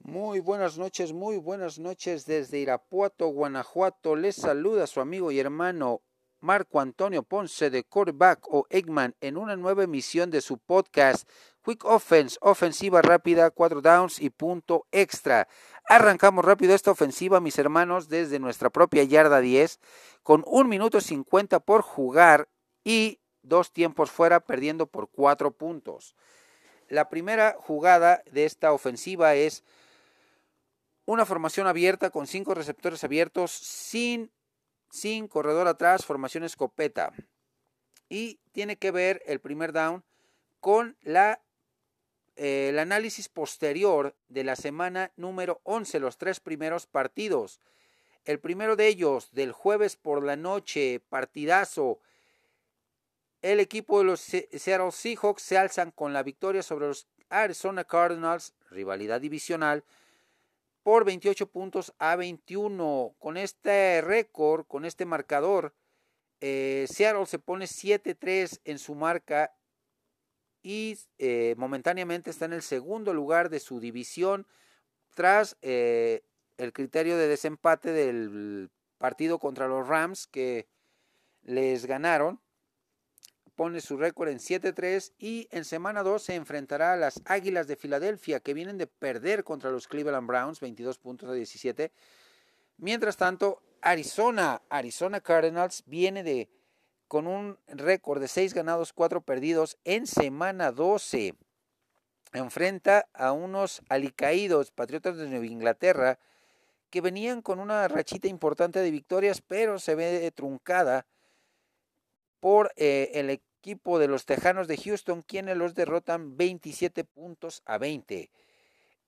Muy buenas noches, muy buenas noches desde Irapuato, Guanajuato. Les saluda su amigo y hermano Marco Antonio Ponce de Quarterback o Eggman en una nueva emisión de su podcast Quick Offense, ofensiva rápida, cuatro downs y punto extra. Arrancamos rápido esta ofensiva, mis hermanos, desde nuestra propia yarda 10, con un minuto 50 por jugar y dos tiempos fuera, perdiendo por cuatro puntos. La primera jugada de esta ofensiva es una formación abierta con cinco receptores abiertos sin, sin corredor atrás, formación escopeta. Y tiene que ver el primer down con la, eh, el análisis posterior de la semana número 11, los tres primeros partidos. El primero de ellos, del jueves por la noche, partidazo. El equipo de los Seattle Seahawks se alzan con la victoria sobre los Arizona Cardinals, rivalidad divisional, por 28 puntos a 21. Con este récord, con este marcador, eh, Seattle se pone 7-3 en su marca y eh, momentáneamente está en el segundo lugar de su división tras eh, el criterio de desempate del partido contra los Rams que les ganaron pone su récord en 7-3 y en semana 2 se enfrentará a las Águilas de Filadelfia que vienen de perder contra los Cleveland Browns 22 puntos a 17. Mientras tanto, Arizona, Arizona Cardinals viene de con un récord de 6 ganados, 4 perdidos en semana 12. Enfrenta a unos alicaídos Patriotas de Nueva Inglaterra que venían con una rachita importante de victorias, pero se ve truncada por eh, el equipo de los Tejanos de Houston, quienes los derrotan 27 puntos a 20.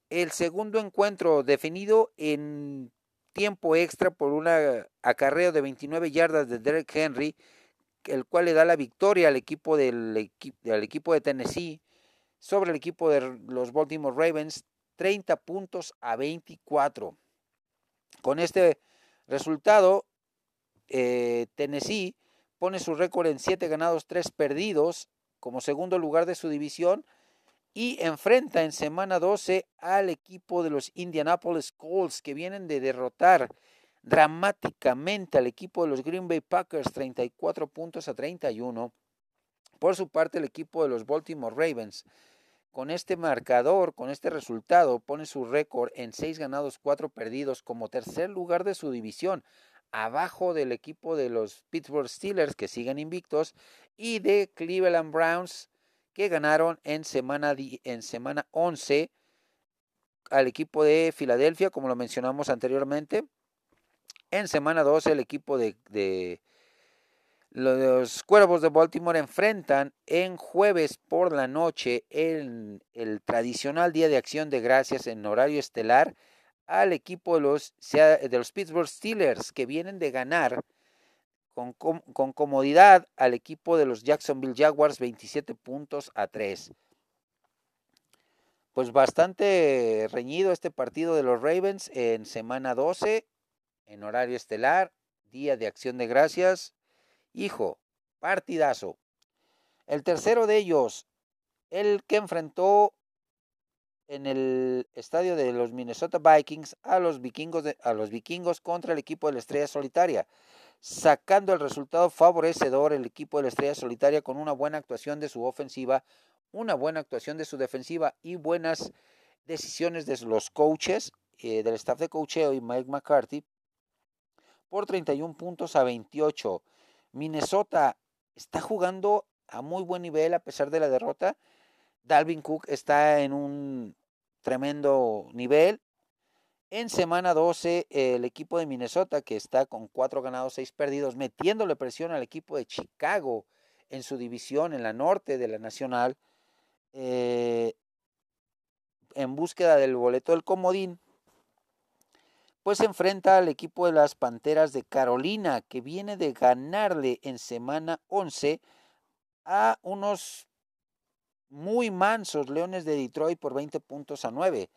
El segundo encuentro definido en tiempo extra por un acarreo de 29 yardas de Derek Henry, el cual le da la victoria al equipo, del, equipo de Tennessee sobre el equipo de los Baltimore Ravens, 30 puntos a 24. Con este resultado, eh, Tennessee pone su récord en 7 ganados, 3 perdidos como segundo lugar de su división y enfrenta en semana 12 al equipo de los Indianapolis Colts que vienen de derrotar dramáticamente al equipo de los Green Bay Packers 34 puntos a 31. Por su parte el equipo de los Baltimore Ravens con este marcador, con este resultado, pone su récord en 6 ganados, 4 perdidos como tercer lugar de su división abajo del equipo de los Pittsburgh Steelers que siguen invictos y de Cleveland Browns que ganaron en semana, en semana 11 al equipo de Filadelfia, como lo mencionamos anteriormente. En semana 12 el equipo de, de los Cuervos de Baltimore enfrentan en jueves por la noche en el tradicional Día de Acción de Gracias en horario estelar al equipo de los, de los Pittsburgh Steelers que vienen de ganar con, con, comodidad al equipo de los Jacksonville Jaguars 27 puntos a 3. Pues bastante reñido este partido de los Ravens en semana 12, en horario estelar, día de acción de gracias. Hijo, partidazo. El tercero de ellos, el que enfrentó en el estadio de los Minnesota Vikings a los vikingos, a los vikingos contra el equipo de la Estrella Solitaria, sacando el resultado favorecedor el equipo de la Estrella Solitaria con una buena actuación de su ofensiva, una buena actuación de su defensiva y buenas decisiones de los coaches, eh, del staff de coacheo y Mike McCarthy, por 31 puntos a 28. Minnesota está jugando a muy buen nivel a pesar de la derrota Dalvin Cook está en un tremendo nivel. En semana 12, el equipo de Minnesota, que está con cuatro ganados, seis perdidos, metiéndole presión al equipo de Chicago en su división, en la norte de la Nacional, eh, en búsqueda del boleto del comodín, pues se enfrenta al equipo de las Panteras de Carolina, que viene de ganarle en semana 11 a unos muy mansos Leones de Detroit por 20 puntos a 9.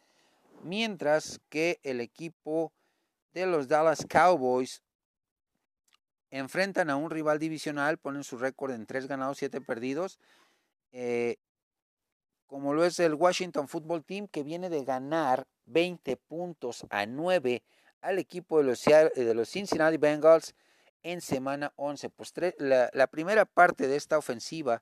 Mientras que el equipo de los Dallas Cowboys enfrentan a un rival divisional, ponen su récord en 3 ganados, 7 perdidos. Eh, como lo es el Washington Football Team, que viene de ganar 20 puntos a 9 al equipo de los, de los Cincinnati Bengals en semana 11. Pues la, primera parte de esta ofensiva,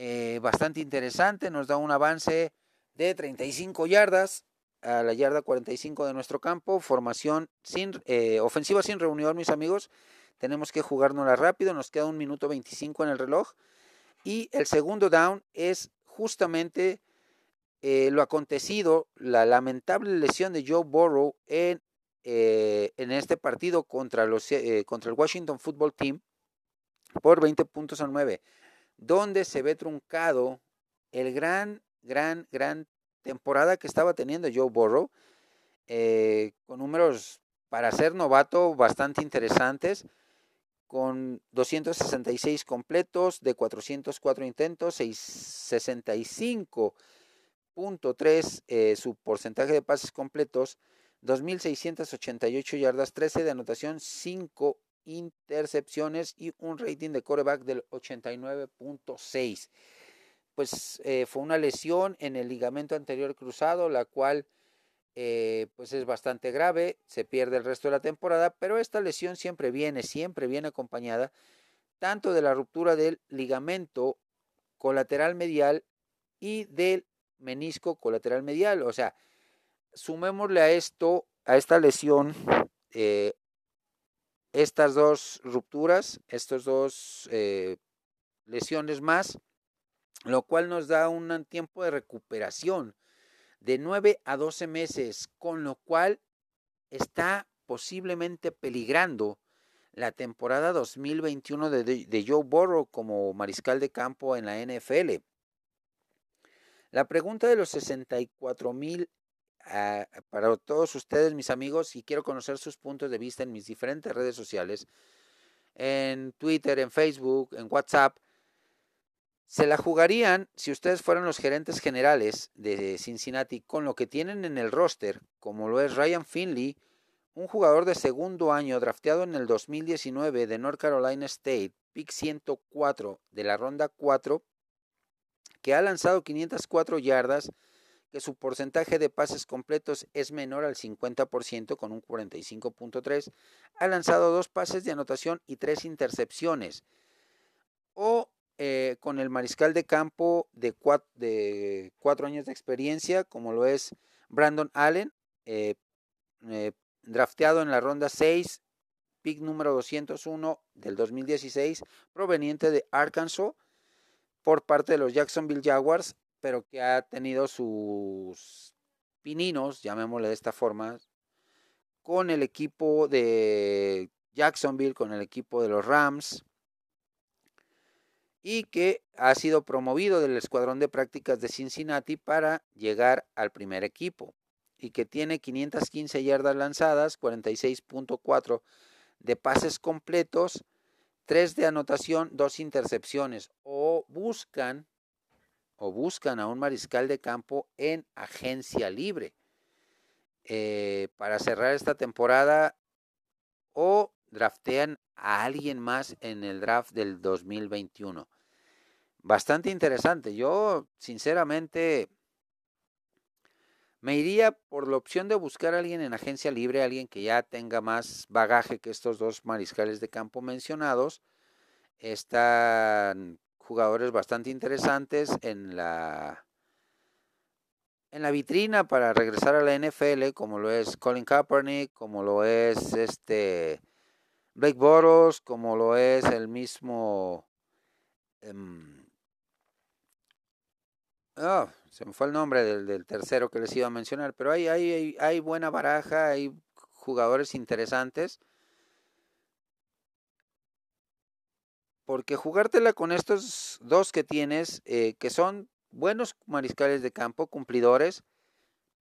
eh, bastante interesante, nos da un avance de 35 yardas a la yarda 45 de nuestro campo, formación sin, eh, ofensiva sin reunión, mis amigos. Tenemos que jugárnosla rápido, nos queda un minuto 25 en el reloj. Y el segundo down es justamente eh, lo acontecido, la lamentable lesión de Joe Burrow en, eh, en este partido contra, los, eh, contra el Washington Football Team por 20 puntos a 9, donde se ve truncado el gran, gran, gran temporada que estaba teniendo Joe Burrow, con números para ser novato bastante interesantes con 266 completos de 404 intentos, 65.3 eh, su porcentaje de pases completos, 2.688 yardas, 13 de anotación, 5 intercepciones y un rating de coreback del 89.6. Pues eh, fue una lesión en el ligamento anterior cruzado, la cual eh, pues es bastante grave, se pierde el resto de la temporada, pero esta lesión siempre viene, siempre viene acompañada tanto de la ruptura del ligamento colateral medial y del menisco colateral medial. O sea, sumémosle a esto, a esta lesión, eh, estas dos rupturas, estas dos eh, lesiones más, lo cual nos da un tiempo de recuperación de 9 a 12 meses, con lo cual está posiblemente peligrando la temporada 2021 de, de, Joe Burrow como mariscal de campo en la NFL. La pregunta de los 64 mil para todos ustedes, mis amigos, y quiero conocer sus puntos de vista en mis diferentes redes sociales, en Twitter, en Facebook, en WhatsApp, se la jugarían si ustedes fueran los gerentes generales de Cincinnati con lo que tienen en el roster, como lo es Ryan Finley, un jugador de segundo año drafteado en el 2019 de North Carolina State, pick 104 de la ronda 4, que ha lanzado 504 yardas, que su porcentaje de pases completos es menor al 50% con un 45.3, ha lanzado dos pases de anotación y tres intercepciones. O eh, con el mariscal de campo de cuatro, años de experiencia, como lo es Brandon Allen, eh, eh, drafteado en la ronda 6, pick número 201 del 2016, proveniente de Arkansas por parte de los Jacksonville Jaguars, pero que ha tenido sus pininos, llamémosle de esta forma, con el equipo de Jacksonville, con el equipo de los Rams, y que ha sido promovido del escuadrón de prácticas de Cincinnati para llegar al primer equipo y que tiene 515 yardas lanzadas, 46.4 de pases completos, 3 de anotación, 2 intercepciones o buscan o buscan a un mariscal de campo en agencia libre eh, para cerrar esta temporada o draftean a alguien más en el draft del 2021 bastante interesante. Yo, sinceramente, me iría por la opción de buscar a alguien en agencia libre, alguien que ya tenga más bagaje que estos dos mariscales de campo mencionados. Están jugadores bastante interesantes en la en la vitrina para regresar a la NFL, como lo es Colin Kaepernick, como lo es este Blake Boros, como lo es el mismo em, Oh, se me fue el nombre del, tercero que les iba a mencionar, pero hay, hay, hay buena baraja, hay jugadores interesantes. Porque jugártela con estos dos que tienes, eh, que son buenos mariscales de campo, cumplidores,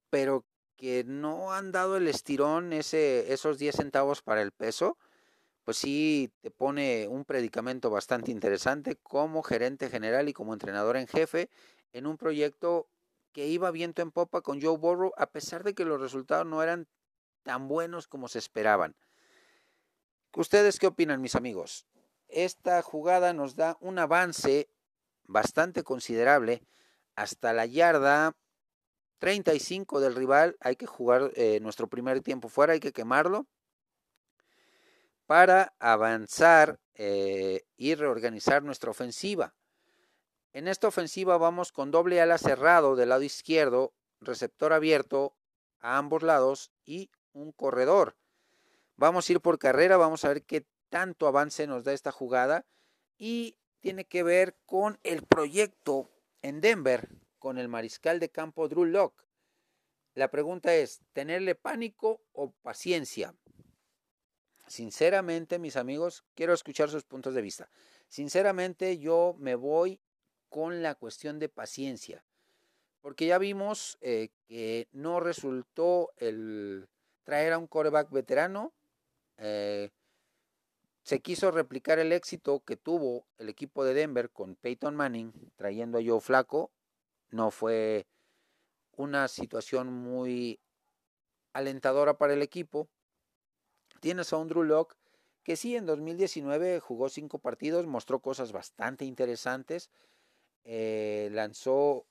pero que no han dado el estirón ese, esos 10 centavos para el peso, pues sí te pone un predicamento bastante interesante como gerente general y como entrenador en jefe en un proyecto que iba viento en popa con Joe Burrow, a pesar de que los resultados no eran tan buenos como se esperaban. ¿Ustedes qué opinan, mis amigos? Esta jugada nos da un avance bastante considerable hasta la yarda 35 del rival. Hay que jugar eh, nuestro primer tiempo fuera, hay que quemarlo para avanzar eh, y reorganizar nuestra ofensiva. En esta ofensiva vamos con doble ala cerrado del lado izquierdo, receptor abierto a ambos lados y un corredor. Vamos a ir por carrera, vamos a ver qué tanto avance nos da esta jugada y tiene que ver con el proyecto en Denver con el mariscal de campo Drew Locke. La pregunta es, ¿tenerle pánico o paciencia? Sinceramente, mis amigos, quiero escuchar sus puntos de vista. Sinceramente, yo me voy con la cuestión de paciencia, porque ya vimos eh, que no resultó el traer a un coreback veterano. Eh, se quiso replicar el éxito que tuvo el equipo de Denver con Peyton Manning, trayendo a Joe Flaco. No fue una situación muy alentadora para el equipo. Tienes a un Drew Locke que sí, en 2019 jugó cinco partidos, mostró cosas bastante interesantes, eh, lanzó,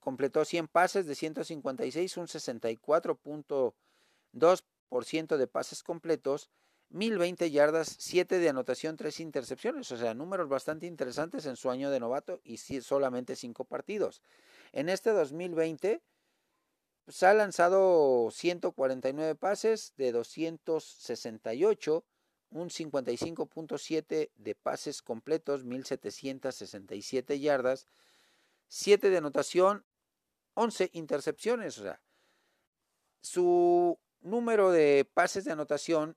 completó 100 pases de 156, un 64.2% de pases completos, 1020 yardas, 7 de anotación, 3 intercepciones, o sea, números bastante interesantes en su año de novato y solamente 5 partidos. En este 2020 se ha lanzado 149 pases de 268, un 55.7 de pases completos, 1767 yardas, 7 de anotación, 11 intercepciones. O sea, su número de pases de anotación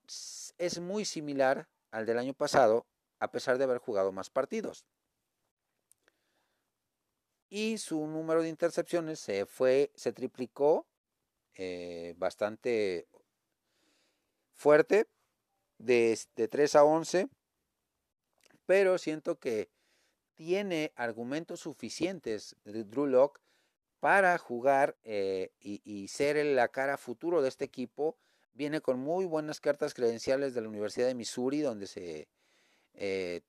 es muy similar al del año pasado, a pesar de haber jugado más partidos y su número de intercepciones se fue, se triplicó eh, bastante fuerte, de, de 3 a 11, pero siento que tiene argumentos suficientes de Drew Locke para jugar eh, y, ser la cara futuro de este equipo. Viene con muy buenas cartas credenciales de la Universidad de Missouri, donde se eh,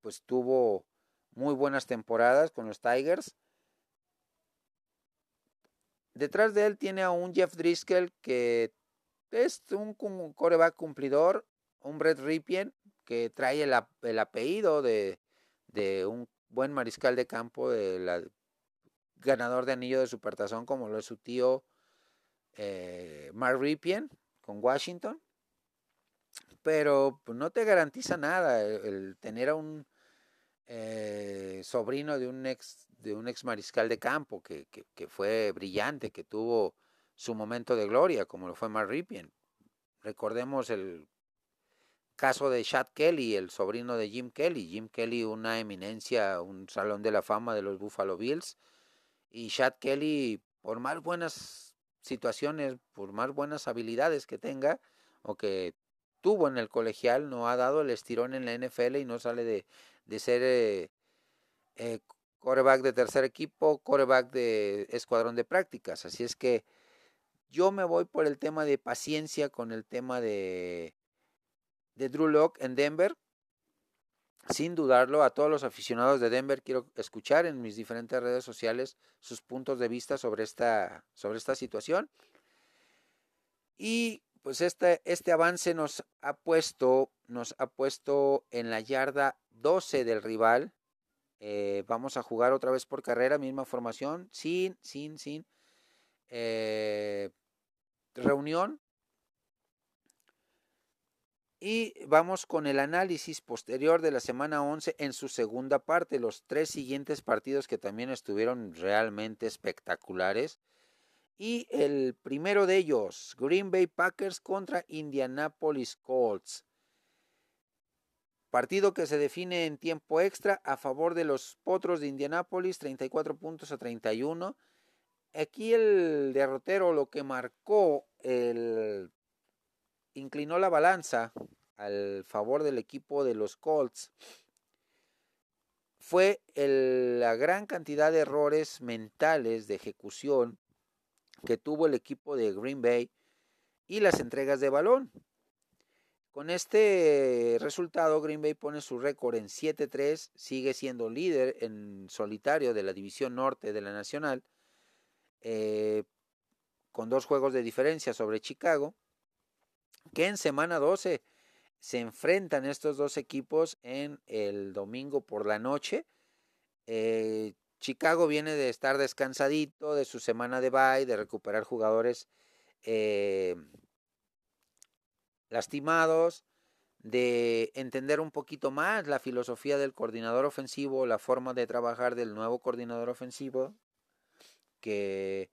pues tuvo muy buenas temporadas con los Tigers. Detrás de él tiene a un Jeff Driscoll que es un, coreback cumplidor, un Brett Ripien que trae el, apellido de, un buen mariscal de campo, de ganador de anillo de supertazón como lo es su tío eh, Mark Ripien con Washington. Pero pues, no te garantiza nada el tener a un eh, sobrino de un ex de un ex mariscal de campo que, fue brillante, que tuvo su momento de gloria, como lo fue Mark Ripien. Recordemos el caso de Chad Kelly, el sobrino de Jim Kelly. Jim Kelly, una eminencia, un salón de la fama de los Buffalo Bills. Y Chad Kelly, por más buenas situaciones, por más buenas habilidades que tenga, o que tuvo en el colegial, no ha dado el estirón en la NFL y no sale de, de ser eh, eh, coreback de tercer equipo, coreback de escuadrón de prácticas. Así es que yo me voy por el tema de paciencia con el tema de, de Drew Locke en Denver. Sin dudarlo, a todos los aficionados de Denver quiero escuchar en mis diferentes redes sociales sus puntos de vista sobre esta, sobre esta situación. Y pues este, este avance nos ha puesto, nos ha puesto en la yarda 12 del rival. Eh, vamos a jugar otra vez por carrera, misma formación, sin, sin, sin eh, reunión. Y vamos con el análisis posterior de la semana 11 en su segunda parte, los tres siguientes partidos que también estuvieron realmente espectaculares. Y el primero de ellos, Green Bay Packers contra Indianapolis Colts. Partido que se define en tiempo extra a favor de los Potros de Indianápolis, 34 puntos a 31. Aquí el derrotero lo que marcó, el, inclinó la balanza al favor del equipo de los Colts fue la gran cantidad de errores mentales de ejecución que tuvo el equipo de Green Bay y las entregas de balón. Con este resultado, Green Bay pone su récord en 7-3, sigue siendo líder en solitario de la División Norte de la Nacional, eh, con dos juegos de diferencia sobre Chicago, que en semana 12 se enfrentan estos dos equipos en el domingo por la noche. Eh, Chicago viene de estar descansadito de su semana de bye, de recuperar jugadores eh, lastimados, de entender un poquito más la filosofía del coordinador ofensivo, la forma de trabajar del nuevo coordinador ofensivo, que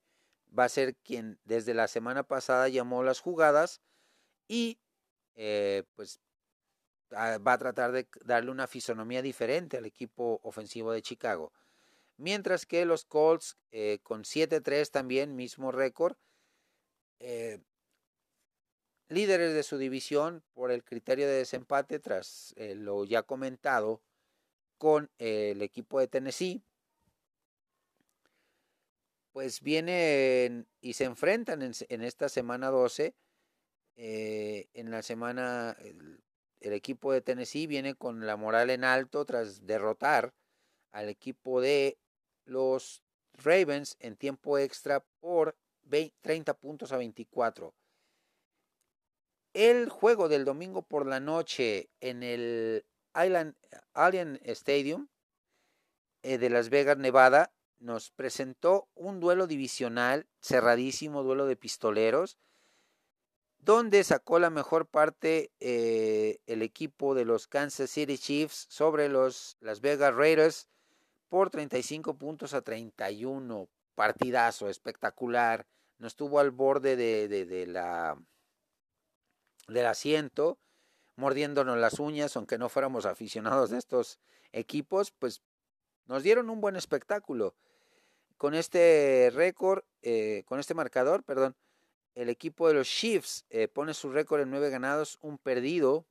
va a ser quien desde la semana pasada llamó las jugadas y eh, pues va a tratar de darle una fisonomía diferente al equipo ofensivo de Chicago. Mientras que los Colts eh, con 7-3 también, mismo récord, eh, líderes de su división por el criterio de desempate tras lo ya comentado con el equipo de Tennessee, pues vienen y se enfrentan en, esta semana 12. Eh, en la semana, el, equipo de Tennessee viene con la moral en alto tras derrotar al equipo de los Ravens en tiempo extra por 20, 30 puntos a 24. El juego del domingo por la noche en el Island, Alien Stadium eh, de Las Vegas, Nevada, nos presentó un duelo divisional, cerradísimo duelo de pistoleros, donde sacó la mejor parte eh, el equipo de los Kansas City Chiefs sobre los Las Vegas Raiders por 35 puntos a 31. Partidazo espectacular. No estuvo al borde de, de, la del asiento, mordiéndonos las uñas, aunque no fuéramos aficionados de estos equipos, pues nos dieron un buen espectáculo. Con este récord, eh, con este marcador, perdón, el equipo de los Chiefs eh, pone su récord en nueve ganados, un perdido.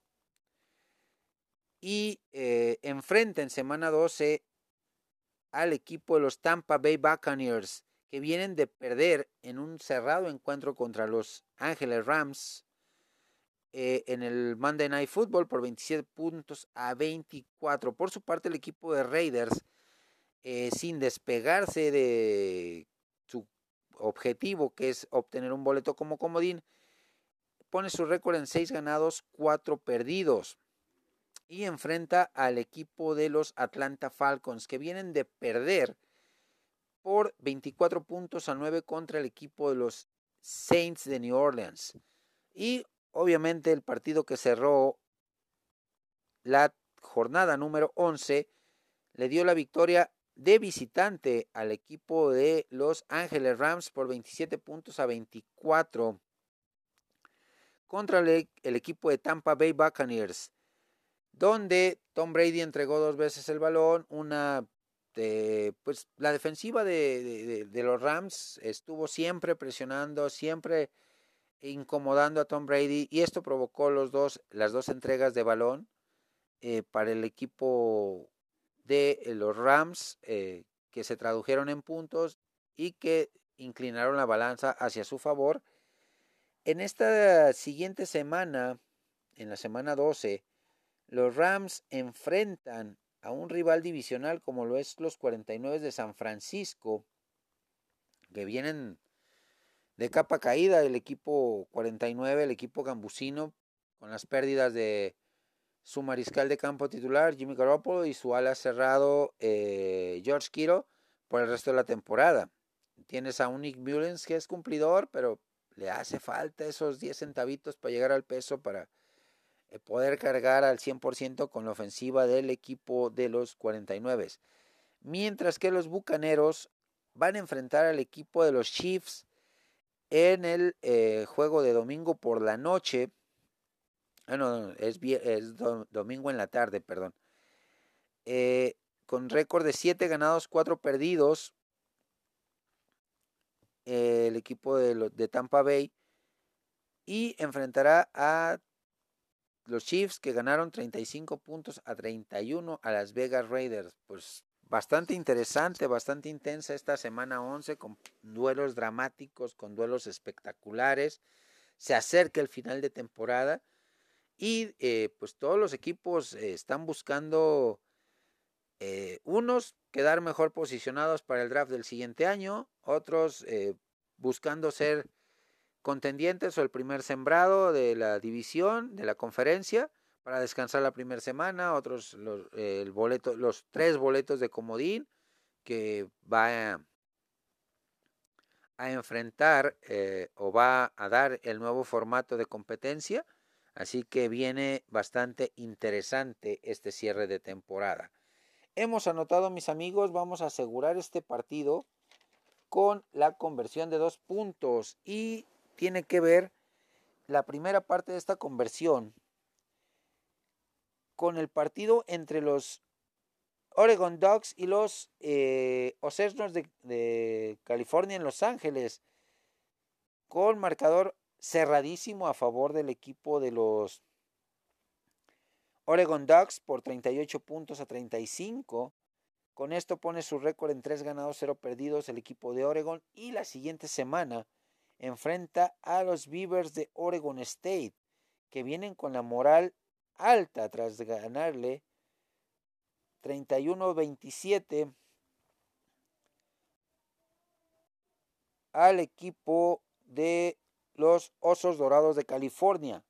Y eh, enfrenta en semana 12 al equipo de los Tampa Bay Buccaneers, que vienen de perder en un cerrado encuentro contra los Ángeles Rams eh, en el Monday Night Football por 27 puntos a 24. Por su parte, el equipo de Raiders, sin despegarse de objetivo, que es obtener un boleto como comodín, pone su récord en 6 ganados, 4 perdidos. Y enfrenta al equipo de los Atlanta Falcons, que vienen de perder por 24 puntos a 9 contra el equipo de los Saints de New Orleans. Y Obviamente el partido que cerró la jornada número 11 le dio la victoria de visitante al equipo de Los Ángeles Rams por 27 puntos a 24 contra el, equipo de Tampa Bay Buccaneers, donde Tom Brady entregó dos veces el balón, una pues la defensiva de, de los Rams estuvo siempre presionando, siempre incomodando a Tom Brady y esto provocó los dos, las dos entregas de balón eh, para el equipo de eh, los Rams eh, que se tradujeron en puntos y que inclinaron la balanza hacia su favor. En esta siguiente semana, en la semana 12, los Rams enfrentan a un rival divisional como lo es los 49 de San Francisco, que vienen de capa caída el equipo 49, el equipo gambusino, con las pérdidas de su mariscal de campo titular, Jimmy Garoppolo, y su ala cerrado, eh, George Kiro, por el resto de la temporada. Tienes a un Nick Mullens que es cumplidor, pero le hace falta esos 10 centavitos para llegar al peso para eh, poder cargar al 100% con la ofensiva del equipo de los 49. Mientras que los Bucaneros van a enfrentar al equipo de los Chiefs, en el eh, juego de domingo por la noche, ah, no, es, es domingo en la tarde, perdón, eh, con récord de 7 ganados, 4 perdidos, el equipo de, de Tampa Bay, y enfrentará a los Chiefs que ganaron 35 puntos a 31 a Las Vegas Raiders. Pues bastante interesante, bastante intensa esta semana 11 con duelos dramáticos, con duelos espectaculares. Se acerca el final de temporada Y eh, pues todos los equipos eh, están buscando eh, unos quedar mejor posicionados para el draft del siguiente año, otros buscando ser contendientes o el primer sembrado de la división, de la conferencia, para descansar la primera semana, otros los, el boleto, los tres boletos de comodín que va a enfrentar o va a dar el nuevo formato de competencia Así que viene bastante interesante este cierre de temporada. Hemos anotado, mis amigos, vamos a asegurar este partido con la conversión de dos puntos y tiene que ver la primera parte de esta conversión con el partido entre los Oregon Ducks y los eh, de, de California en Los Ángeles con marcador cerradísimo a favor del equipo de los Oregon Ducks por 38 puntos a 35. Con esto pone su récord en 3 ganados, 0 perdidos el equipo de Oregon y la siguiente semana enfrenta a los Beavers de Oregon State que vienen con la moral alta tras ganarle 31-27 al equipo de los Osos Dorados de California.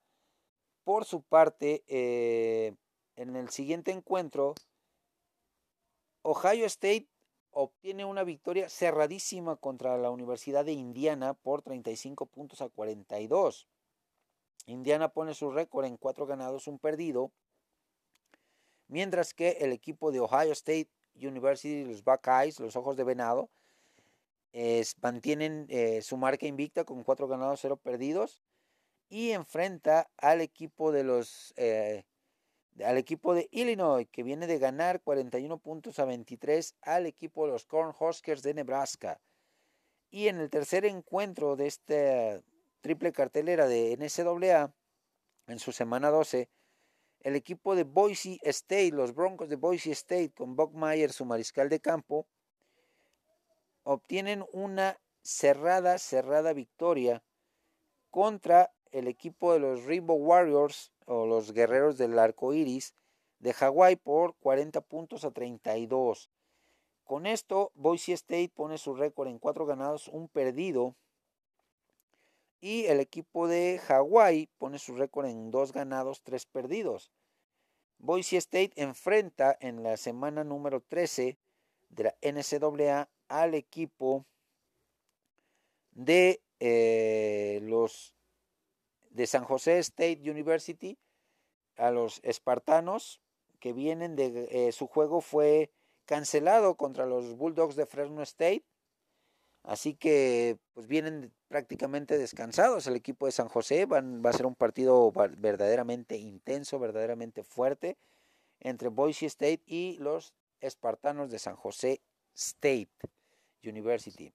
Por su parte, eh, en el siguiente encuentro, Ohio State obtiene una victoria cerradísima contra la Universidad de Indiana por 35 puntos a 42. Indiana pone su récord en cuatro ganados, un perdido, mientras que el equipo de Ohio State University, los Buckeyes, los Ojos de Venado, mantienen eh, su marca invicta con cuatro ganados, cero perdidos y enfrenta al equipo de los eh, al equipo de Illinois que viene de ganar 41 puntos a 23 al equipo de los Cornhuskers de Nebraska. Y en el tercer encuentro de esta triple cartelera de NCAA en su semana 12, el equipo de Boise State, los Broncos de Boise State con Buck Meyer, su mariscal de campo, obtienen una cerrada, cerrada victoria contra el equipo de los Rainbow Warriors o los guerreros del arco iris de Hawái por 40 puntos a 32. Con esto, Boise State pone su récord en cuatro ganados, un perdido. Y el equipo de Hawái pone su récord en dos ganados, tres perdidos. Boise State enfrenta en la semana número 13 de la NCAA al equipo de eh, los de San José State University, a los espartanos que vienen de eh, su juego fue cancelado contra los Bulldogs de Fresno State. Así que pues vienen prácticamente descansados el equipo de San José. Va a ser un partido verdaderamente intenso, verdaderamente fuerte entre Boise State y los espartanos de San José State. University.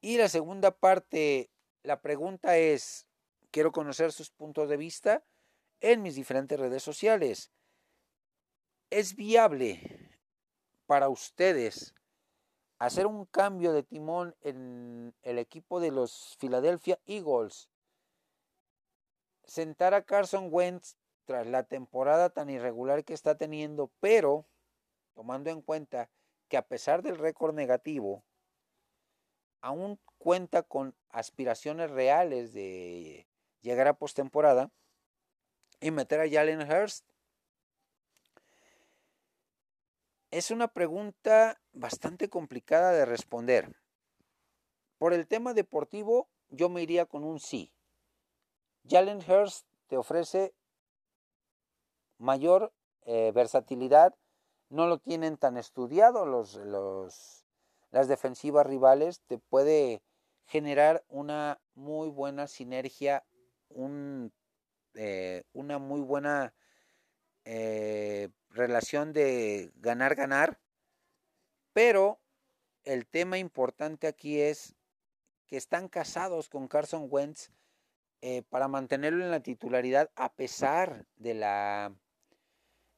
Y la segunda parte, la pregunta es, quiero conocer sus puntos de vista en mis diferentes redes sociales. ¿Es viable para ustedes hacer un cambio de timón en el equipo de los Philadelphia Eagles? Sentar a Carson Wentz tras la temporada tan irregular que está teniendo, pero tomando en cuenta que a pesar del récord negativo, aún cuenta con aspiraciones reales de llegar a postemporada y meter a Jalen Hurst? Es una pregunta bastante complicada de responder. Por el tema deportivo, yo me iría con un sí. Jalen Hurst te ofrece mayor eh, versatilidad no lo tienen tan estudiado los, los, las defensivas rivales, te puede generar una muy buena sinergia, un, eh, una muy buena eh, relación de ganar-ganar, pero el tema importante aquí es que están casados con Carson Wentz eh, para mantenerlo en la titularidad a pesar de la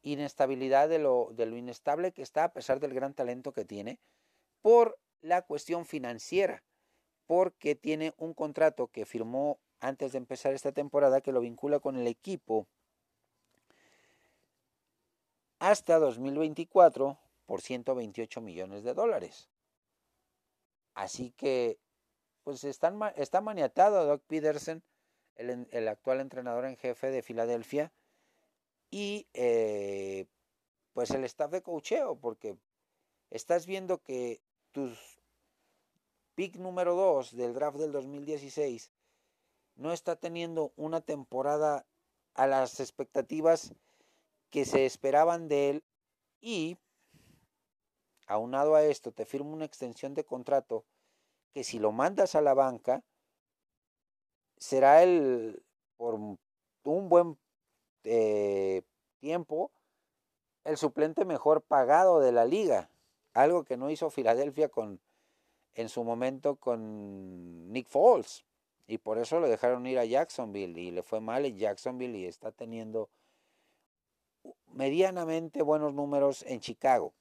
inestabilidad de lo, inestable que está a pesar del gran talento que tiene por la cuestión financiera, porque tiene un contrato que firmó antes de empezar esta temporada que lo vincula con el equipo hasta 2024 por 128 millones de dólares. Así que, pues están, está maniatado Doc Peterson, el, el, actual entrenador en jefe de Filadelfia, y eh, pues el staff de cocheo, porque estás viendo que tus pick número 2 del draft del 2016 no está teniendo una temporada a las expectativas que se esperaban de él y aunado a esto te firma una extensión de contrato que si lo mandas a la banca será el por un buen eh, tiempo el suplente mejor pagado de la liga, algo que no hizo Filadelfia con en su momento con Nick Foles y por eso lo dejaron ir a Jacksonville y le fue mal en Jacksonville y está teniendo medianamente buenos números en Chicago.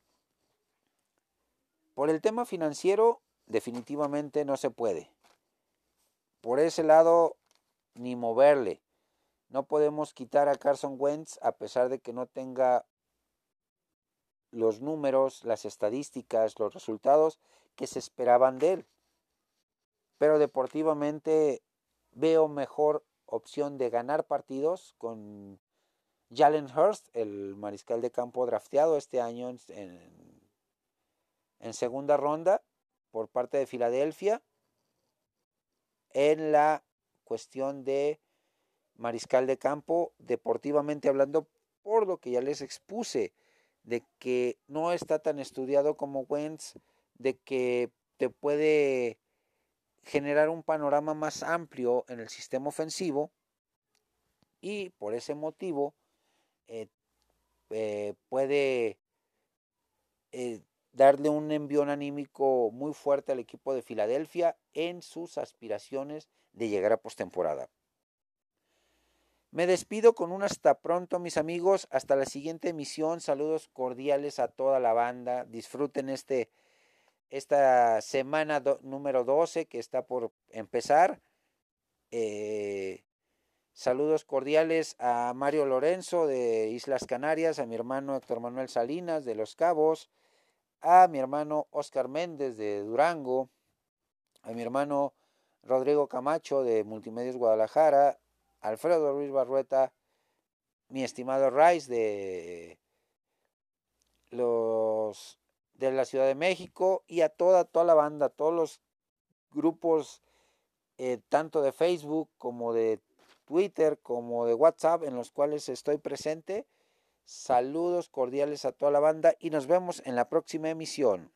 Por el tema financiero, definitivamente no se puede. Por ese lado, ni moverle. No podemos quitar a Carson Wentz a pesar de que no tenga los números, las estadísticas, los resultados que se esperaban de él. Pero deportivamente veo mejor opción de ganar partidos con Jalen Hurst, el mariscal de campo drafteado este año en, segunda ronda por parte de Filadelfia en la cuestión de mariscal de campo, deportivamente hablando, por lo que ya les expuse, de que no está tan estudiado como Wentz, de que te puede generar un panorama más amplio en el sistema ofensivo y por ese motivo eh, eh, puede eh, darle un envión anímico muy fuerte al equipo de Filadelfia en sus aspiraciones de llegar a postemporada. Me despido con un hasta pronto, mis amigos. Hasta la siguiente emisión. Saludos cordiales a toda la banda. Disfruten este, esta semana número 12 que está por empezar. Eh, saludos cordiales a Mario Lorenzo de Islas Canarias, a mi hermano Héctor Manuel Salinas de Los Cabos, a mi hermano Oscar Méndez de Durango, a mi hermano Rodrigo Camacho de Multimedios Guadalajara, Alfredo Ruiz Barrueta, mi estimado Rice de los de la Ciudad de México y a toda, toda la banda, todos los grupos, eh, tanto de Facebook como de Twitter, como de WhatsApp, en los cuales estoy presente. Saludos cordiales a toda la banda y nos vemos en la próxima emisión.